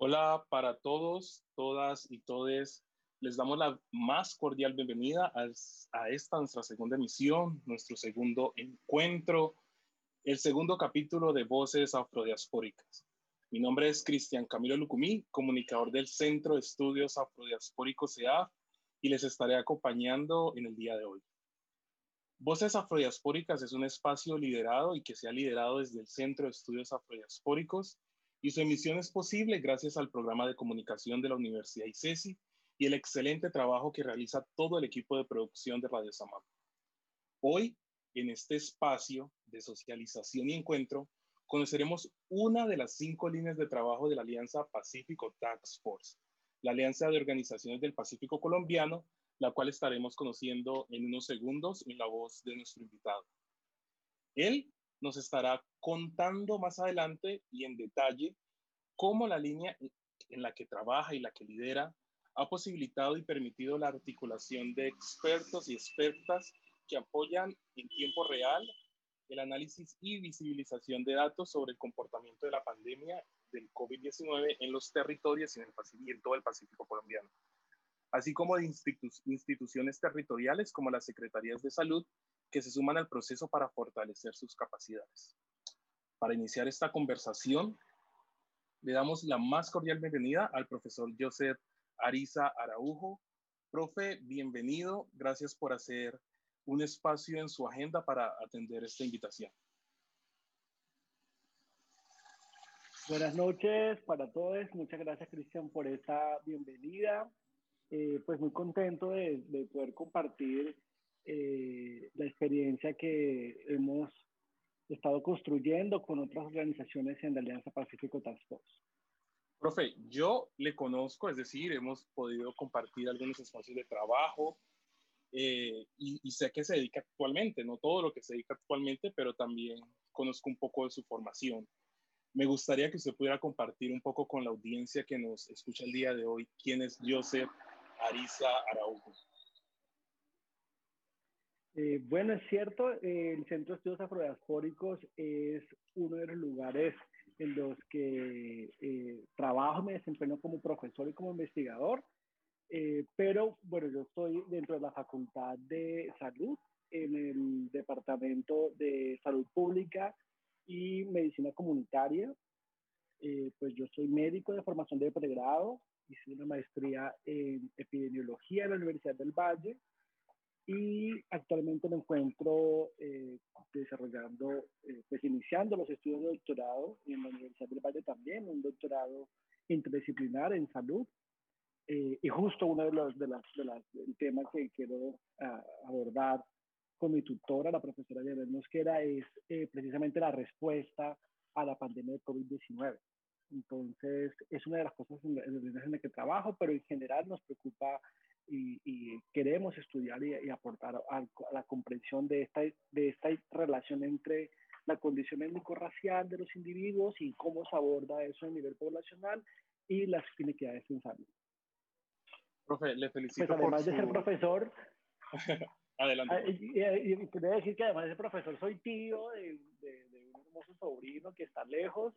Hola para todos, todas y todes. Les damos la más cordial bienvenida a, esta nuestra segunda emisión, nuestro segundo encuentro, el segundo capítulo de Voces Afrodiaspóricas. Mi nombre es Cristian Camilo Lucumí, comunicador del Centro de Estudios Afrodiaspóricos CEAF, y les estaré acompañando en el día de hoy. Voces Afrodiaspóricas es un espacio liderado y que se ha liderado desde el Centro de Estudios Afrodiaspóricos y su emisión es posible gracias al programa de comunicación de la Universidad ICESI y el excelente trabajo que realiza todo el equipo de producción de Radio Samam. Hoy, en este espacio de socialización y encuentro, conoceremos una de las cinco líneas de trabajo de la Alianza Pacífico Tax Force, la Alianza de Organizaciones del Pacífico Colombiano, la cual estaremos conociendo en unos segundos en la voz de nuestro invitado. Él nos estará contando más adelante y en detalle cómo la línea en la que trabaja y la que lidera ha posibilitado y permitido la articulación de expertos y expertas que apoyan en tiempo real el análisis y visibilización de datos sobre el comportamiento de la pandemia del COVID-19 en los territorios y en, en todo el Pacífico colombiano, así como de institu instituciones territoriales como las Secretarías de Salud que se suman al proceso para fortalecer sus capacidades. Para iniciar esta conversación, le damos la más cordial bienvenida al profesor Joseph Ariza Araujo. Profe, bienvenido. Gracias por hacer un espacio en su agenda para atender esta invitación. Buenas noches para todos. Muchas gracias, Cristian, por esta bienvenida. Eh, pues muy contento de, de poder compartir eh, la experiencia que hemos estado construyendo con otras organizaciones en la Alianza Pacífico Task Force. Profe, yo le conozco, es decir, hemos podido compartir algunos espacios de trabajo eh, y, y, sé que se dedica actualmente, no todo lo que se dedica actualmente, pero también conozco un poco de su formación. Me gustaría que usted pudiera compartir un poco con la audiencia que nos escucha el día de hoy quién es Joseph Ariza Araujo. Eh, bueno, es cierto, eh, el Centro de Estudios Afrodiaspóricos es uno de los lugares en los que eh, trabajo, me desempeño como profesor y como investigador, pero bueno, yo estoy dentro de la Facultad de Salud, en el Departamento de Salud Pública y Medicina Comunitaria. pues yo soy médico de formación de pregrado, hice una maestría en epidemiología en la Universidad del Valle y actualmente me encuentro eh, desarrollando, eh, pues iniciando los estudios de doctorado en la Universidad del Valle también, un doctorado interdisciplinar en salud. Eh, y justo uno de los de las, de las temas que quiero uh, abordar con mi tutora, la profesora Yabel Mosquera, es precisamente la respuesta a la pandemia de COVID-19. Entonces, es una de las cosas en, en las que trabajo, pero en general nos preocupa y, queremos estudiar y, aportar a, la comprensión de esta, de esta relación entre la condición étnico-racial de los individuos y cómo se aborda eso a nivel poblacional y las inequidades en salud. Profe, le felicito. Pues además de ser profesor, Adelante. Ah, y, y, decir que además de ser profesor, soy tío de, de, de un hermoso sobrino que está lejos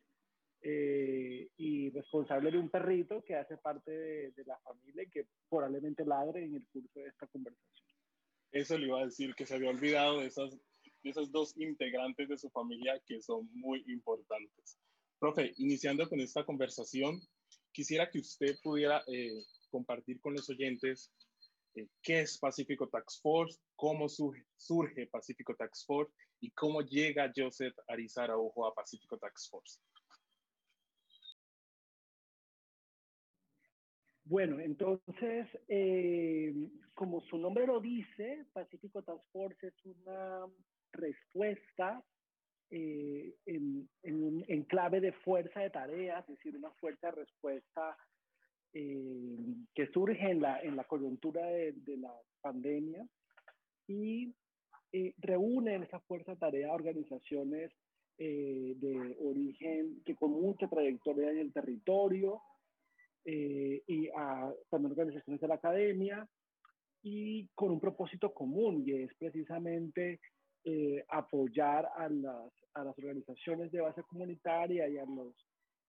eh, y responsable de un perrito que hace parte de, de, la familia y que probablemente ladre en el curso de esta conversación. Eso le iba a decir, que se había olvidado de esas, de esas dos integrantes de su familia que son muy importantes. Profe, iniciando con esta conversación, quisiera que usted pudiera eh, compartir con los oyentes eh, qué es Pacífico Tax Force, cómo surge, surge Pacífico Tax Force y cómo llega Joseph Arizara Ojo a Pacífico Tax Force. Bueno, entonces, eh, como su nombre lo dice, Pacífico Task es una respuesta eh, en, en, en, clave de fuerza de tareas, es decir, una fuerza de respuesta eh, que surge en la, en la coyuntura de, de la pandemia y reúne en esa fuerza de tarea organizaciones de origen que con mucha trayectoria en el territorio, eh, y a también organizaciones de la academia y con un propósito común y es precisamente eh, apoyar a las, a las organizaciones de base comunitaria y a los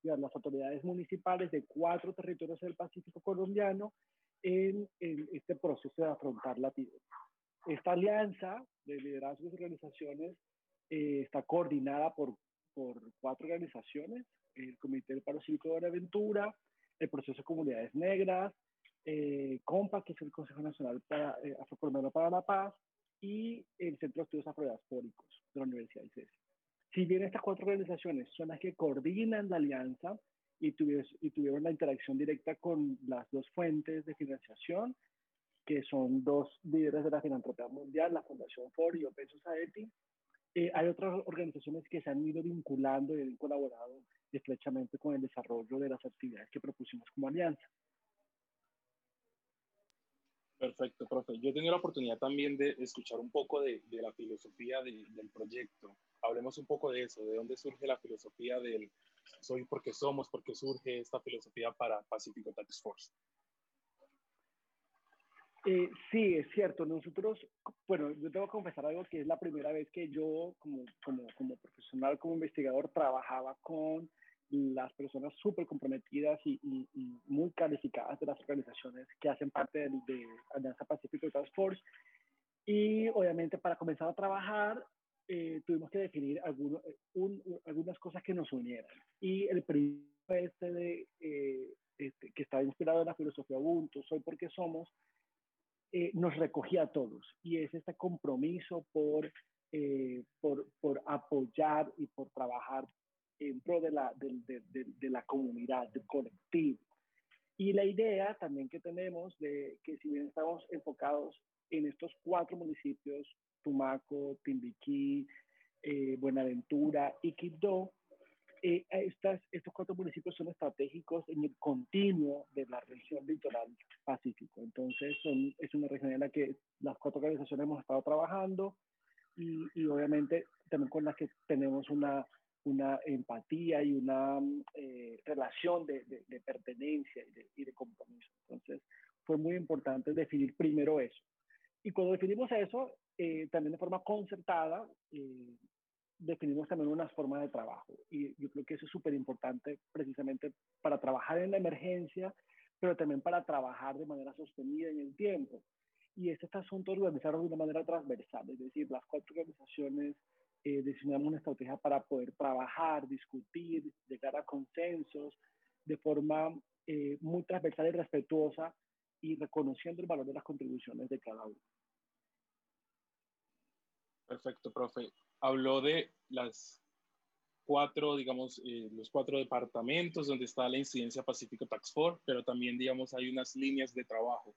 las autoridades municipales de cuatro territorios del Pacífico colombiano en, este proceso de afrontar la epidemia. Esta alianza de liderazgos y organizaciones eh, está coordinada por, por cuatro organizaciones, el Comité del Paro Cívico de Buenaventura, el Proceso de Comunidades Negras, eh, COMPA, que es el Consejo Nacional para, eh, para la Paz, y el Centro de Estudios Afrodiaspóricos de la Universidad de ICES. Si bien estas cuatro organizaciones son las que coordinan la alianza y, y tuvieron la interacción directa con las dos fuentes de financiación, que son dos líderes de la filantropía mundial, la Fundación Ford y Open Society, eh, hay otras organizaciones que se han ido vinculando y han colaborado estrechamente con el desarrollo de las actividades que propusimos como alianza. Perfecto, profe. Yo he tenido la oportunidad también de escuchar un poco de, de la filosofía del proyecto. Hablemos un poco de eso, de dónde surge la filosofía del soy porque somos, porque surge esta filosofía para Pacífico Tax Force. Eh, sí, es cierto. Nosotros, bueno, yo tengo que confesar algo que es la primera vez que yo, como, como, como profesional, como investigador, trabajaba con las personas súper comprometidas y, y, muy calificadas de las organizaciones que hacen parte de, de Alianza Pacífico Task Force. Y obviamente para comenzar a trabajar eh, tuvimos que definir algunos, un, algunas cosas que nos unieran. Y el primero este de, eh, este, que está inspirado en la filosofía Ubuntu, Soy porque somos, eh, nos recogía a todos y es este compromiso por, eh, por, por, apoyar y por trabajar en pro de la, de, de, de, la comunidad, del colectivo. Y la idea también que tenemos de que si bien estamos enfocados en estos cuatro municipios, Tumaco, Timbiquí, eh, Buenaventura y Quibdó, eh, estas, estos cuatro municipios son estratégicos en el continuo de la región litoral pacífico. Entonces, son, es una región en la que las cuatro organizaciones hemos estado trabajando y, y obviamente también con las que tenemos una, una empatía y una eh, relación de, de, de pertenencia y de, y de, compromiso. Entonces, fue muy importante definir primero eso. Y cuando definimos eso, eh, también de forma concertada, eh, definimos también unas formas de trabajo. Y yo creo que eso es súper importante precisamente para trabajar en la emergencia, pero también para trabajar de manera sostenida en el tiempo. Y este, este asunto lo organizaron de una manera transversal, es decir, las cuatro organizaciones eh, diseñamos una estrategia para poder trabajar, discutir, llegar a consensos de forma eh, muy transversal y respetuosa y reconociendo el valor de las contribuciones de cada uno. Perfecto, profe habló de las cuatro, digamos, eh, los cuatro departamentos donde está la incidencia Pacífico Tax Force, pero también, digamos, hay unas líneas de trabajo.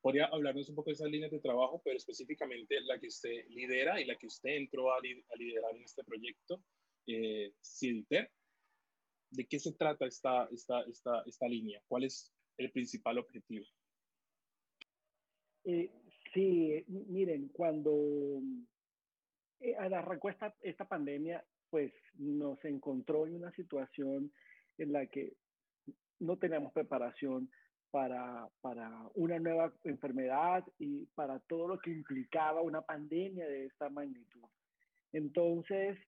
¿Podría hablarnos un poco de esas líneas de trabajo, pero específicamente la que usted lidera y la que usted entró a, liderar en este proyecto, eh, CIDITER? ¿De qué se trata esta, esta, esta, esta línea? ¿Cuál es el principal objetivo? Eh, sí, miren, cuando eh, arrancó esta, esta pandemia, pues nos encontró en una situación en la que no teníamos preparación para, para una nueva enfermedad y para todo lo que implicaba una pandemia de esta magnitud. Entonces,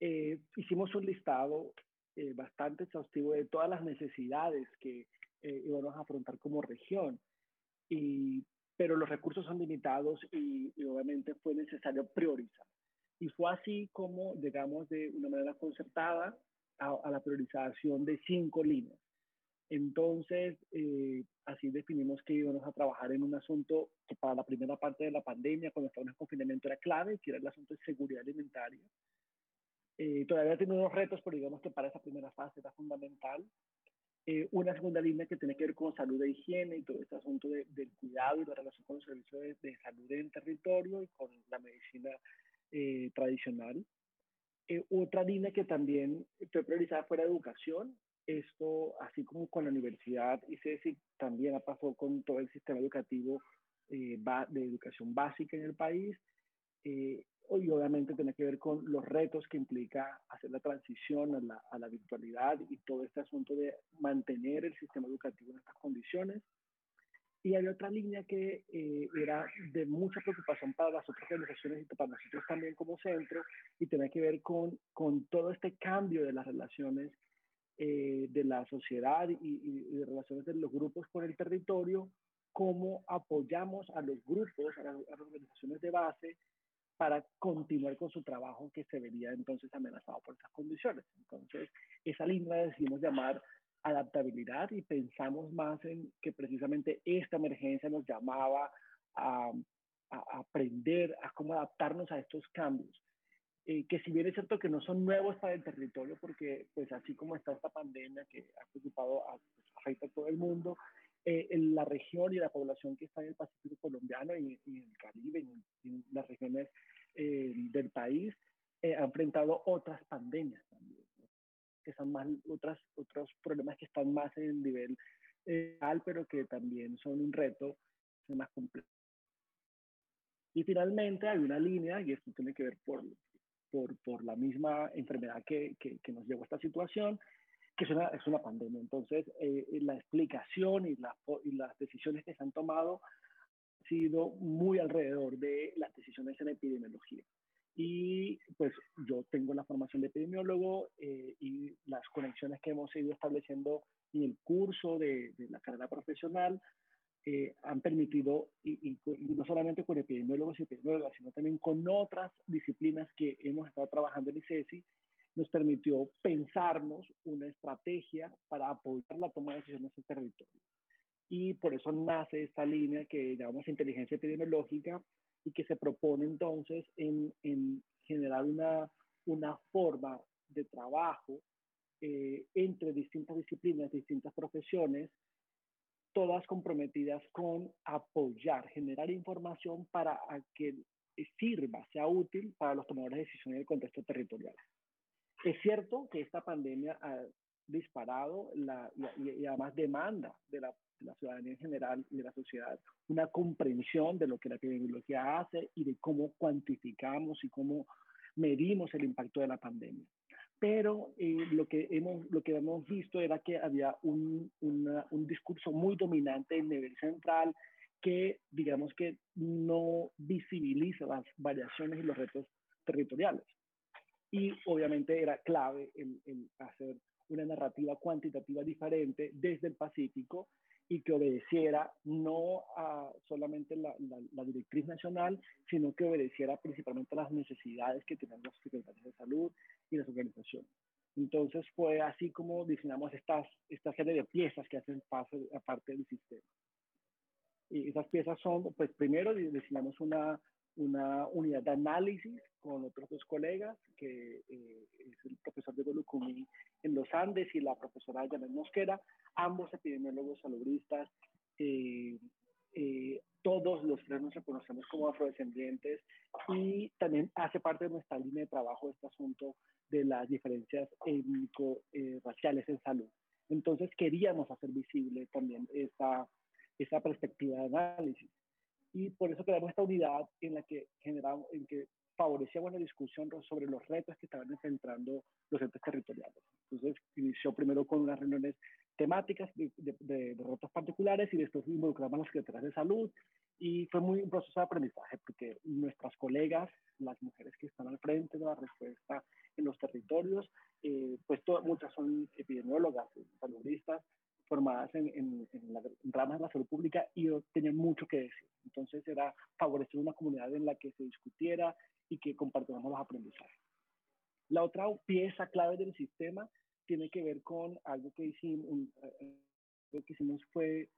eh, hicimos un listado eh, bastante exhaustivo de todas las necesidades que eh, íbamos a afrontar como región. Y, pero los recursos son limitados y, y obviamente fue necesario priorizar. Y fue así como llegamos de una manera concertada a, a la priorización de cinco líneas. Entonces, eh, así definimos que íbamos a trabajar en un asunto que para la primera parte de la pandemia, cuando estábamos en confinamiento, era clave, que era el asunto de seguridad alimentaria. Eh, todavía tiene unos retos, pero digamos que para esa primera fase era fundamental. Eh, una segunda línea que tiene que ver con salud e higiene y todo este asunto de, del cuidado y la relación con los servicios de, de salud en territorio y con la medicina eh, tradicional. Eh, otra línea que también fue priorizada fue la educación. Esto, así como con la universidad y CECI, también ha pasado con todo el sistema educativo eh, de educación básica en el país. Eh, y obviamente tiene que ver con los retos que implica hacer la transición a la, a la virtualidad y todo este asunto de mantener el sistema educativo en estas condiciones. Y hay otra línea que eh, era de mucha preocupación para las otras organizaciones y para nosotros también como centro, y tiene que ver con, con todo este cambio de las relaciones eh, de la sociedad y, de relaciones de los grupos con el territorio, cómo apoyamos a los grupos, a las, organizaciones de base, para continuar con su trabajo que se vería entonces amenazado por esas condiciones. Entonces, esa línea decidimos llamar adaptabilidad y pensamos más en que precisamente esta emergencia nos llamaba a aprender a cómo adaptarnos a estos cambios. Eh, que si bien es cierto que no son nuevos para el territorio, porque pues así como está esta pandemia que ha preocupado, a, pues, afecta a todo el mundo, eh, en la región y la población que está en el Pacífico colombiano y, en el Caribe, en, en las regiones eh, del país, ha enfrentado otras pandemias también, que son más otras, otros problemas que están más en el nivel real, pero que también son un reto más complejo. Y finalmente hay una línea, y esto tiene que ver por, por, por la misma enfermedad que, que, que, nos llevó a esta situación, que es una, es una pandemia. Entonces, eh, la explicación y, la, y las decisiones que se han tomado han sido muy alrededor de las decisiones en epidemiología. Y pues yo tengo la formación de epidemiólogo eh, y las conexiones que hemos ido estableciendo en el curso de, de la carrera profesional eh, han permitido, y, no solamente con epidemiólogos y epidemiólogas, sino también con otras disciplinas que hemos estado trabajando en ICESI, nos permitió pensarnos una estrategia para apoyar la toma de decisiones en territorio. Y por eso nace esta línea que llamamos inteligencia epidemiológica y que se propone entonces en, en generar una, una forma de trabajo eh, entre distintas disciplinas, distintas profesiones, todas comprometidas con apoyar, generar información para que sirva, sea útil para los tomadores de decisiones en el contexto territorial. Es cierto que esta pandemia ha disparado la, y, además demanda de la, de la, ciudadanía en general y de la sociedad una comprensión de lo que la epidemiología hace y de cómo cuantificamos y cómo medimos el impacto de la pandemia pero eh, lo, que hemos, lo que hemos visto era que había un, un discurso muy dominante en nivel central que, digamos que no visibiliza las variaciones y los retos territoriales. Y obviamente era clave el, el hacer una narrativa cuantitativa diferente desde el Pacífico y que obedeciera no a solamente la, la, directriz nacional, sino que obedeciera principalmente a las necesidades que tienen los secretarios de salud y las organizaciones. Entonces fue así como diseñamos estas, esta serie de piezas que hacen parte, parte del sistema. Y esas piezas son, pues primero diseñamos una, una unidad de análisis con otros dos colegas, que eh, es el profesor Diego Lucumí en los Andes y la profesora Janet Mosquera, ambos epidemiólogos salubristas. Eh, eh, todos los tres nos reconocemos como afrodescendientes y también hace parte de nuestra línea de trabajo este asunto de las diferencias étnico-raciales en salud. Entonces queríamos hacer visible también esa, esa perspectiva de análisis y por eso creamos esta unidad en la que generamos, en que favorecía una discusión sobre los retos que estaban enfrentando los entes territoriales. Entonces, inició primero con unas reuniones temáticas de, de, retos particulares y después involucramos a las secretarias de salud y fue muy un proceso de aprendizaje porque nuestras colegas, las mujeres que están al frente de la respuesta en los territorios, eh, pues muchas son epidemiólogas, saludistas, formadas en, en, en, la, ramas de la salud pública y tenían mucho que decir. Entonces era favorecer una comunidad en la que se discutiera y que compartiéramos los aprendizajes. La otra pieza clave del sistema tiene que ver con algo que hicimos, un, eh, lo que hicimos fue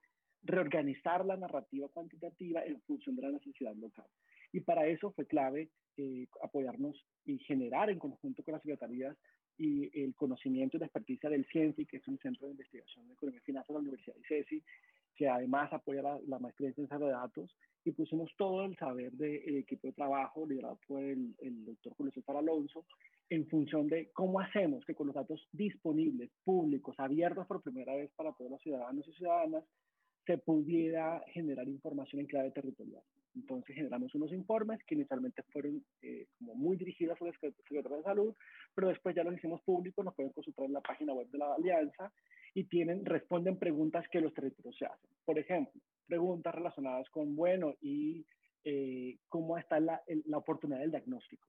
reorganizar la narrativa cuantitativa en función de la necesidad local. Y para eso fue clave eh, apoyarnos y generar en conjunto con las secretarías y el conocimiento y la experticia del CIENSI, que es un centro de investigación de economía y finanzas de la Universidad de ICESI, que además apoya la, maestría en ciencia de datos, y pusimos todo el saber del equipo de trabajo liderado por el, el doctor Julio César Alonso, en función de cómo hacemos que con los datos disponibles, públicos, abiertos por primera vez para todos los ciudadanos y ciudadanas, se pudiera generar información en clave territorial. Entonces generamos unos informes que inicialmente fueron eh, como muy dirigidos a la Secretaría de Salud, pero después ya los hicimos públicos, nos pueden consultar en la página web de la Alianza y tienen, responden preguntas que los territorios se hacen. Por ejemplo, preguntas relacionadas con, bueno, y eh, cómo está la, la oportunidad del diagnóstico.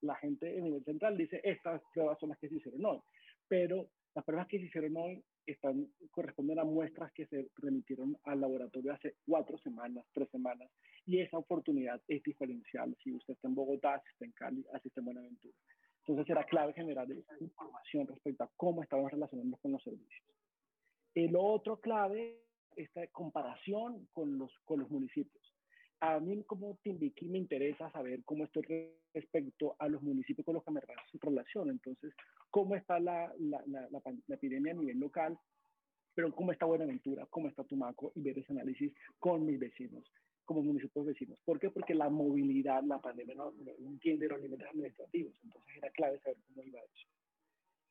La gente en nivel central dice, estas pruebas son las que se hicieron hoy, pero Las pruebas que se hicieron hoy están, corresponden a muestras que se remitieron al laboratorio hace cuatro semanas, tres semanas, y esa oportunidad es diferencial si usted está en Bogotá, si está en Cali, así está en Buenaventura. Entonces era clave generar esa información respecto a cómo estamos relacionando con los servicios. El otro clave, esta comparación con los, con los municipios. A mí como Timbiquí me interesa saber cómo estoy respecto a los municipios con los que me relaciono. Entonces, cómo está la, la, la, la, epidemia a nivel local, pero cómo está Buenaventura, cómo está Tumaco y ver ese análisis con mis vecinos como municipios vecinos. ¿Por qué? Porque la movilidad, la pandemia no, entiende los niveles administrativos, entonces era clave saber cómo iba eso.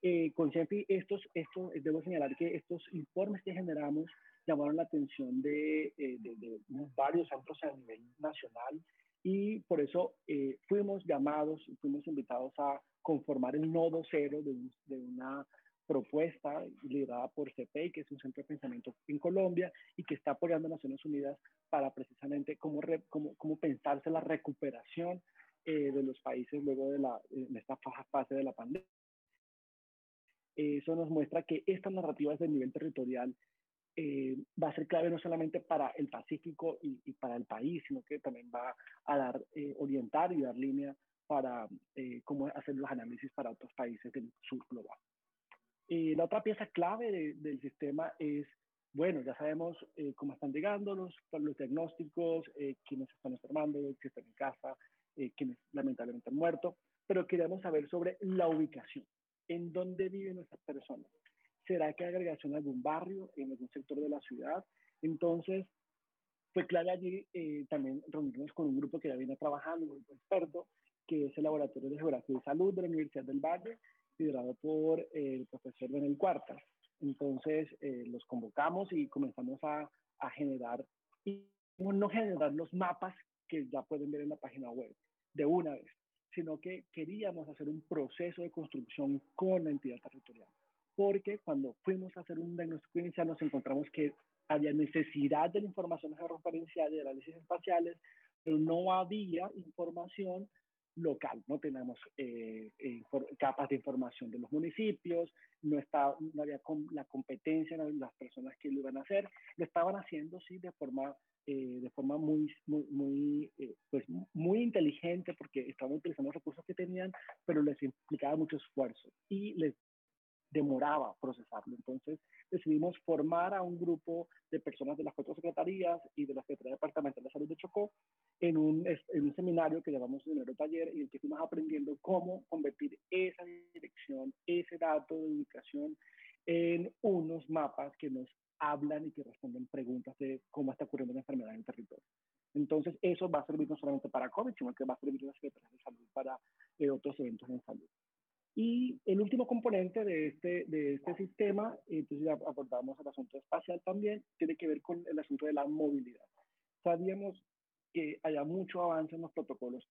Eh, con estos, estos, debo señalar que estos informes que generamos llamaron la atención de, eh, de, de varios centros a nivel nacional y por eso eh, fuimos llamados, fuimos invitados a conformar el nodo cero de, de una propuesta liderada por CPI, que es un centro de pensamiento en Colombia y que está apoyando a Naciones Unidas para precisamente cómo, cómo, cómo pensarse la recuperación eh, de los países luego de, la, de esta fase de la pandemia. Eso nos muestra que esta narrativa desde el nivel territorial eh, va a ser clave no solamente para el Pacífico y, y, para el país, sino que también va a dar, eh, orientar y dar línea para cómo hacer los análisis para otros países del sur global. La otra pieza clave del sistema es, bueno, ya sabemos eh, cómo están llegando los, los diagnósticos, eh, quiénes están enfermando, quiénes están en casa, eh, quiénes lamentablemente han muerto, pero queremos saber sobre la ubicación, en dónde viven estas personas. ¿Será que agregación en algún barrio, en algún sector de la ciudad? Entonces, fue clave allí eh, también reunirnos con un grupo que ya viene trabajando, un grupo experto, que es el Laboratorio de Geografía y Salud de la Universidad del Valle, liderado por el profesor Benel Cuarta. Entonces, eh, los convocamos y comenzamos a, a generar, y no generar los mapas que ya pueden ver en la página web de una vez, sino que queríamos hacer un proceso de construcción con la entidad territorial. Porque cuando fuimos a hacer un diagnóstico inicial nos encontramos que había necesidad de la información georreferencial y de análisis espaciales, pero no había información local, no tenemos eh, capas de información de los municipios, no, está, no había la competencia en las personas que lo iban a hacer, lo estaban haciendo sí de forma, eh, de forma muy, muy, muy, eh, pues, muy inteligente porque estaban utilizando los recursos que tenían, pero les implicaba mucho esfuerzo. Y les demoraba procesarlo. Entonces decidimos formar a un grupo de personas de las cuatro secretarías y de la Secretaría Departamental de Salud de Chocó en un, en un seminario que llamamos Dinero Taller y en el que fuimos aprendiendo cómo convertir esa dirección, ese dato de ubicación en unos mapas que nos hablan y que responden preguntas de cómo está ocurriendo la enfermedad en el territorio. Entonces, eso va a servir no solamente para COVID, sino que va a servir a la Secretaría de Salud para eh, otros eventos en salud. Y el último componente de este, de este sistema, entonces ya abordamos el asunto espacial también, tiene que ver con el asunto de la movilidad. Sabíamos que haya mucho avance en los protocolos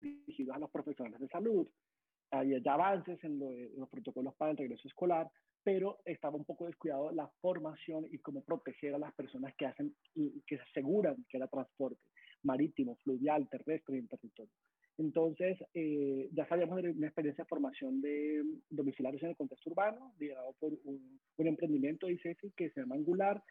dirigidos a los profesionales de salud, había ya avances en, los protocolos para el regreso escolar, pero estaba un poco descuidado la formación y cómo proteger a las personas que hacen que se aseguran que era transporte marítimo, fluvial, terrestre y en territorio. Entonces, eh, ya sabíamos de una experiencia de formación de domiciliarios en el contexto urbano, liderado por un, un emprendimiento de ICESI que se llama Angular,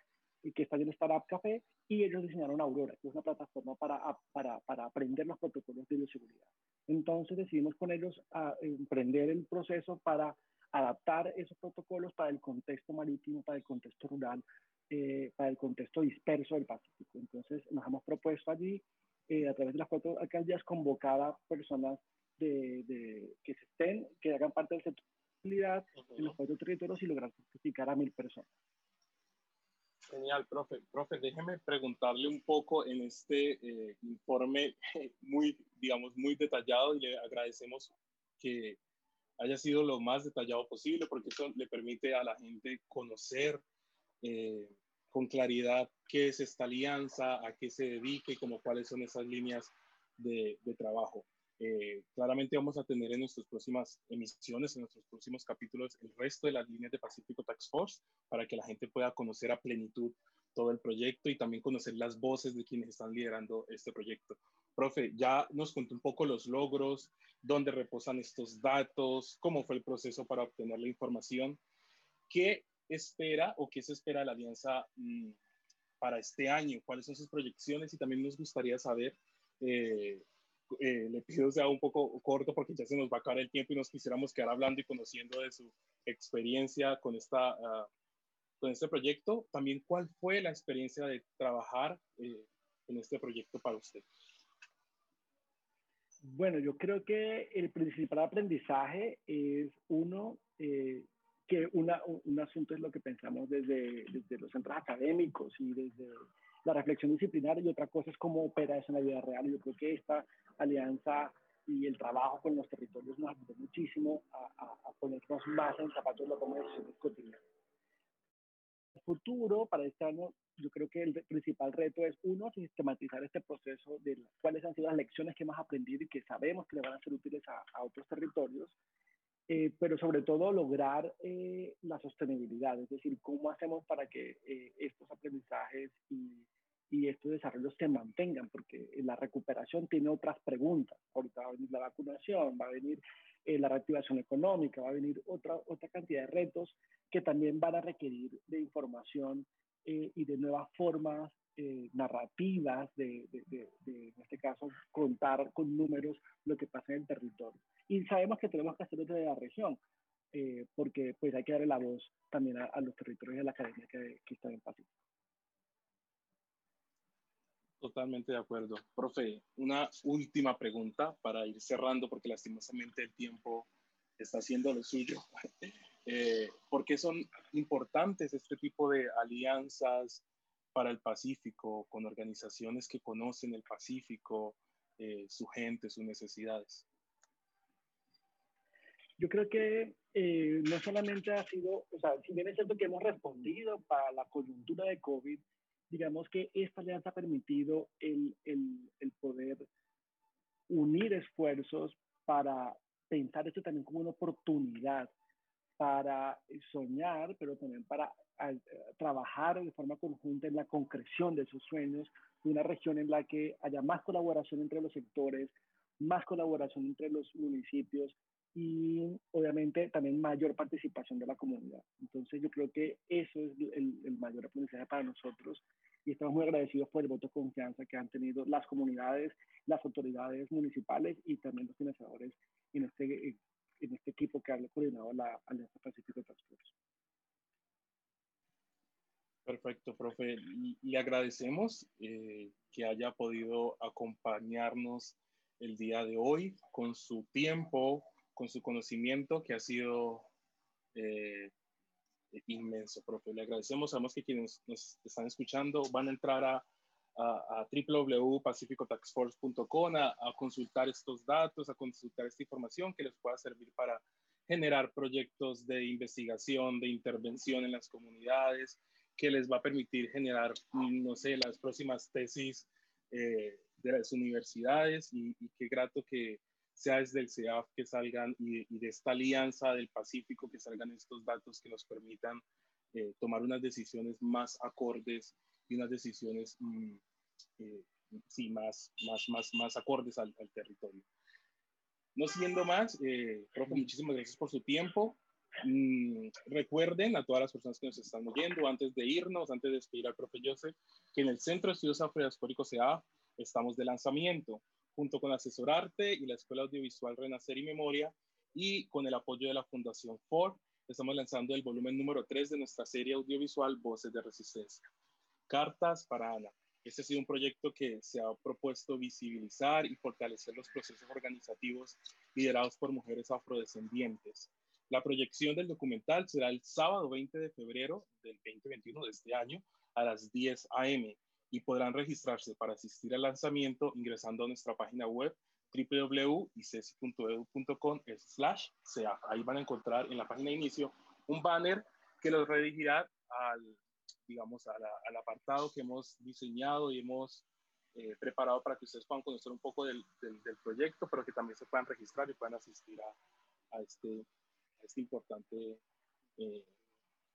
que está en Startup Café, y ellos diseñaron Aurora, que es una plataforma para, para, para aprender los protocolos de bioseguridad. Entonces decidimos con ellos a emprender el proceso para adaptar esos protocolos para el contexto marítimo, para el contexto rural, eh, para el contexto disperso del Pacífico. Entonces nos hemos propuesto allí eh, a través de las cuatro alcaldías convocar a personas de, de, que se estén, que hagan parte del sector de movilidad en los cuatro territorios y lograr certificar a mil personas. Genial, profe. Profe, déjeme preguntarle un poco en este eh, informe muy, digamos, muy detallado y le agradecemos que haya sido lo más detallado posible porque eso le permite a la gente conocer eh, con claridad qué es esta alianza, a qué se dedica y como cuáles son esas líneas de, de trabajo. Eh, claramente vamos a tener en nuestras próximas emisiones, en nuestros próximos capítulos, el resto de las líneas de Pacífico Tax Force para que la gente pueda conocer a plenitud todo el proyecto y también conocer las voces de quienes están liderando este proyecto. Profe, ya nos contó un poco los logros, dónde reposan estos datos, cómo fue el proceso para obtener la información. ¿Qué espera o qué se espera de la alianza mm, para este año? ¿Cuáles son sus proyecciones? Y también nos gustaría saber, eh, eh, le pido sea un poco corto porque ya se nos va a acabar el tiempo y nos quisiéramos quedar hablando y conociendo de su experiencia con, esta, ah, con este proyecto. También, ¿cuál fue la experiencia de trabajar eh, en este proyecto para usted? Bueno, yo creo que el principal aprendizaje es uno, eh, que una, un asunto es lo que pensamos desde, desde los centros académicos y desde la reflexión disciplinaria y otra cosa es cómo opera eso en la vida real. Yo creo que esta alianza y el trabajo con los territorios nos ayudó muchísimo a, a, a ponernos más en zapatos de la conversación cotidiana. El futuro para este año yo creo que el principal reto es, uno, sistematizar este proceso de cuáles han sido las lecciones que hemos aprendido y que sabemos que le van a ser útiles a, otros territorios, eh, pero sobre todo lograr eh, la sostenibilidad, es decir, cómo hacemos para que eh, estos aprendizajes y, y, estos desarrollos se mantengan, porque la recuperación tiene otras preguntas. Ahorita va a venir la vacunación, va a venir la reactivación económica, va a venir otra, otra cantidad de retos que también van a requerir de información eh, y de nuevas formas eh, narrativas de, de, en este caso, contar con números lo que pasa en el territorio. Y sabemos que tenemos que hacerlo desde la región, eh, porque pues hay que darle la voz también a, los territorios de la academia que, que están en Pacífico. Totalmente de acuerdo. Profe, una última pregunta para ir cerrando, porque lastimosamente el tiempo está haciendo lo suyo. Eh, ¿Por qué son importantes este tipo de alianzas para el Pacífico con organizaciones que conocen el Pacífico, eh, su gente, sus necesidades? Yo creo que eh, no solamente ha sido, o sea, si bien es cierto que hemos respondido para la coyuntura de COVID, digamos que esta alianza ha permitido el, el, poder unir esfuerzos para pensar esto también como una oportunidad para soñar, pero también para trabajar de forma conjunta en la concreción de esos sueños, de una región en la que haya más colaboración entre los sectores, más colaboración entre los municipios y obviamente también mayor participación de la comunidad. Entonces yo creo que eso es el, el mayor aprendizaje para nosotros y estamos muy agradecidos por el voto de confianza que han tenido las comunidades, las autoridades municipales y también los financiadores en este en este equipo que ha coordinado la Alianza Pacífico de Transporte. Perfecto, profe. Le agradecemos eh, que haya podido acompañarnos el día de hoy con su tiempo, con su conocimiento que ha sido eh, inmenso, profe. Le agradecemos. Sabemos que quienes nos están escuchando van a entrar a a, a www.pacificotaxforce.com a, a, consultar estos datos, a consultar esta información que les pueda servir para generar proyectos de investigación, de intervención en las comunidades, que les va a permitir generar, no sé, las próximas tesis eh, de las universidades y, y, qué grato que sea desde el CEAF que salgan y, y, de esta alianza del Pacífico que salgan estos datos que nos permitan eh, tomar unas decisiones más acordes y unas decisiones mm, eh, sí, más, más, más, más acordes al, al territorio. No siendo más, eh, profe, muchísimas gracias por su tiempo. Mm, recuerden a todas las personas que nos están oyendo, antes de irnos, antes de despedir al profe Joseph, que en el Centro de Estudios Afrodiaspóricos CA estamos de lanzamiento, junto con Asesorarte y la Escuela Audiovisual Renacer y Memoria, y con el apoyo de la Fundación Ford, estamos lanzando el volumen número 3 de nuestra serie audiovisual Voces de Resistencia. Cartas para Ana. Este ha sido un proyecto que se ha propuesto visibilizar y fortalecer los procesos organizativos liderados por mujeres afrodescendientes. La proyección del documental será el sábado 20 de febrero del 2021 de este año a las 10 a.m. y podrán registrarse para asistir al lanzamiento ingresando a nuestra página web www.icesi.edu.com slash Ahí van a encontrar en la página de inicio un banner que los redirigirá al digamos, al apartado que hemos diseñado y hemos eh, preparado para que ustedes puedan conocer un poco del, del, proyecto, pero que también se puedan registrar y puedan asistir a, a este, este, importante eh,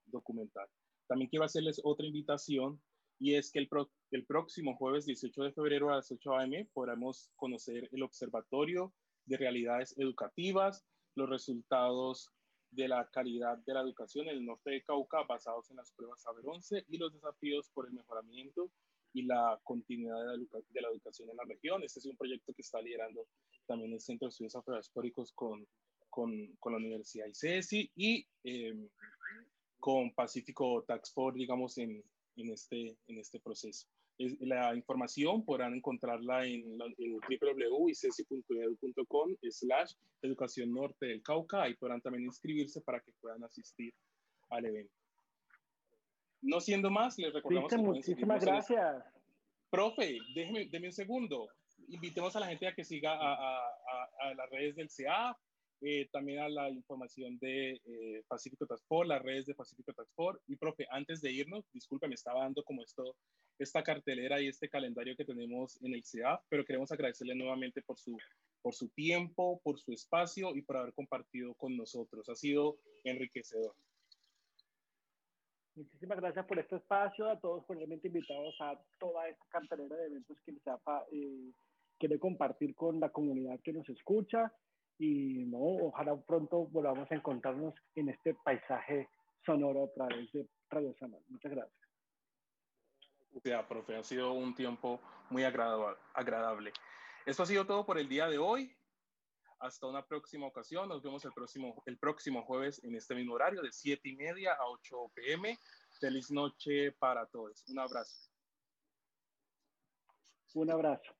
documental. También quiero hacerles otra invitación y es que el, el próximo jueves 18 de febrero a las 8 a.m. podremos conocer el Observatorio de Realidades Educativas, los resultados de la calidad de la educación en el norte de Cauca basados en las pruebas Saber 11 y los desafíos por el mejoramiento y la continuidad de la, educación en la región. Este es un proyecto que está liderando también el Centro de Estudios Afrohistóricos con, con, con, la Universidad ICESI y em, con Pacífico Tax Force, digamos, en, en, este, en este proceso. la información podrán encontrarla en, en www.icesi.edu.com slash educación norte del Cauca. Ahí podrán también inscribirse para que puedan asistir al evento. No siendo más, les recordamos que muchísimas gracias. Profe, déjeme, déme un segundo. Invitemos a la gente a que siga a, a, a las redes del CA, eh, también a la información de eh, Pacífico Transport, las redes de Pacífico Transport. Y, profe, antes de irnos, disculpe, me estaba dando como esto, esta cartelera y este calendario que tenemos en el CEA, pero queremos agradecerle nuevamente por su, por su tiempo, por su espacio y por haber compartido con nosotros. Ha sido enriquecedor. Muchísimas gracias por este espacio, a todos cordialmente invitados a toda esta cartelera de eventos que el CEAPA eh, quiere compartir con la comunidad que nos escucha y no, ojalá pronto volvamos a encontrarnos en este paisaje sonoro a través de Radio Samal. Muchas gracias. Ya, profe, ha sido un tiempo muy agradable. Esto ha sido todo por el día de hoy. Hasta una próxima ocasión. Nos vemos el próximo, el próximo jueves en este mismo horario de 7 y media a 8 pm. Feliz noche para todos. Un abrazo. Un abrazo.